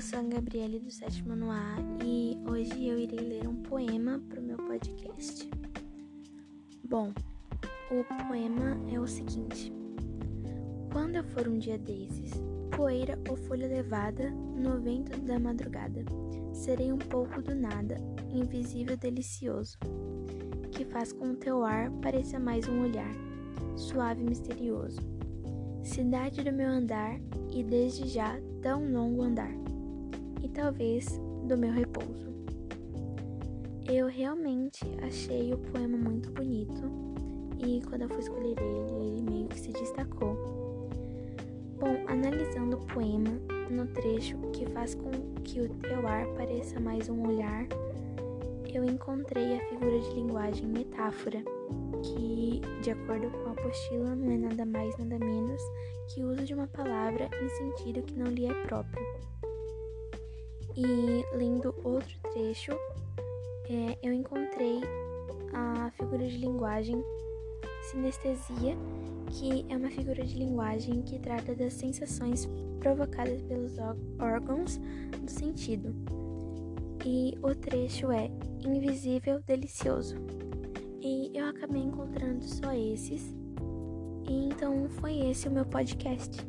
sou a Gabriele do sétimo no A e hoje eu irei ler um poema para o meu podcast. Bom, o poema é o seguinte: Quando eu for um dia desses, poeira ou folha levada no vento da madrugada, serei um pouco do nada, invisível delicioso, que faz com o teu ar pareça mais um olhar, suave e misterioso. Cidade do meu andar e desde já tão longo andar e talvez do meu repouso. Eu realmente achei o poema muito bonito e quando eu fui escolher ele, ele meio que se destacou. Bom, analisando o poema no trecho que faz com que o teu ar pareça mais um olhar, eu encontrei a figura de linguagem metáfora, que, de acordo com a apostila, não é nada mais nada menos que o uso de uma palavra em sentido que não lhe é próprio. E lendo outro trecho, é, eu encontrei a figura de linguagem sinestesia, que é uma figura de linguagem que trata das sensações provocadas pelos órgãos do sentido. E o trecho é invisível delicioso. E eu acabei encontrando só esses. E então foi esse o meu podcast.